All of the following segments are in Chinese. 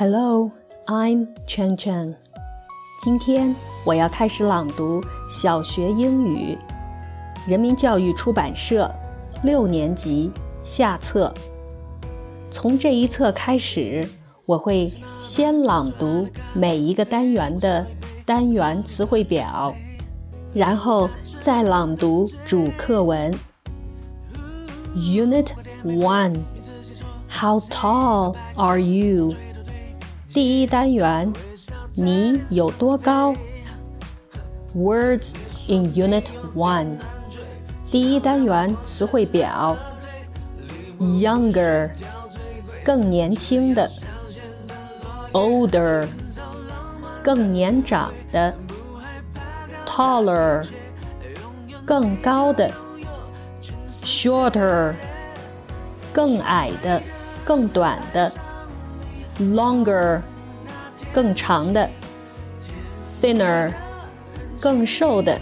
Hello, I'm Chen Chen。今天我要开始朗读小学英语，人民教育出版社六年级下册。从这一册开始，我会先朗读每一个单元的单元词汇表，然后再朗读主课文。Unit One, How tall are you? 第一单元，你有多高？Words in Unit One，第一单元词汇表。Younger，更年轻的。Older，更年长的。Taller，更高的。Shorter，更矮的，更短的。longer 更长的，thinner 更瘦的，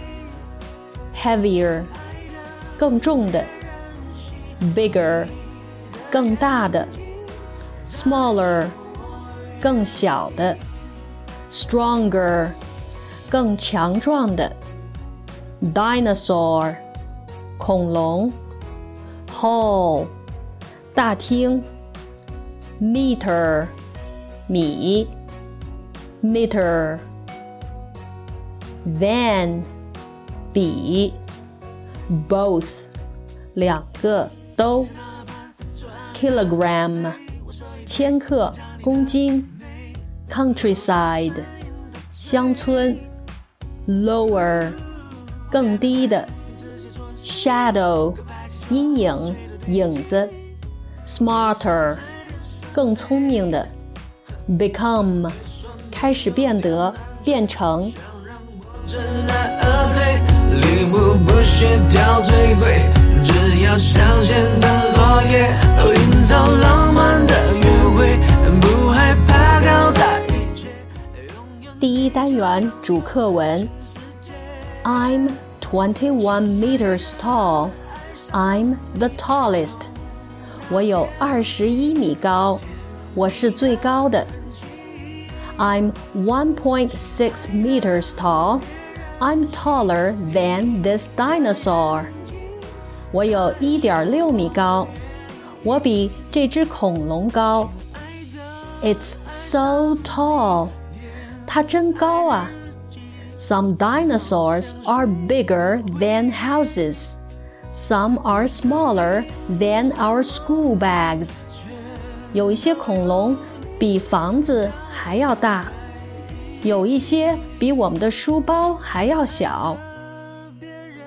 heavier 更重的，bigger 更大的，smaller 更小的，stronger 更强壮的，dinosaur 恐龙，hall 大厅，meter 米，meter。Then，比，both，两个都。Kilogram，千克，公斤。Countryside，乡村。Lower，更低的。Shadow，阴影，影子。Smarter，更聪明的。 Become 开始变得变成。第一单元主课文。I'm twenty-one meters tall. I'm the tallest. 我有二十一米高，我是最高的。I'm 1.6 meters tall. I'm taller than this dinosaur. 我有一点六米高，我比这只恐龙高。It's so tall. 它真高啊。Some dinosaurs are bigger than houses. Some are smaller than our school bags. 有一些恐龙 比房子还要大，有一些比我们的书包还要小。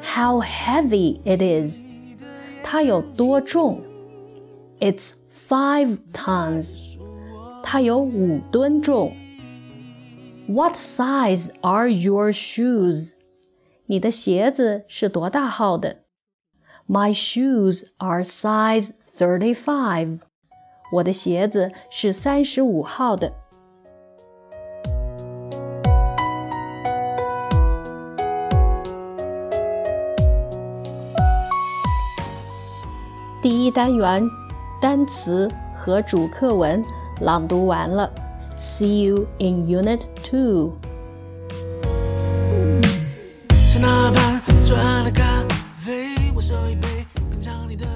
How heavy it is！它有多重？It's five tons。它有五吨重。What size are your shoes？你的鞋子是多大号的？My shoes are size thirty-five。 我的鞋子是三十五号的。第一单元单词和主课文朗读完了。See you in Unit Two。在那旁，左岸的咖啡，我手一杯，品尝你的。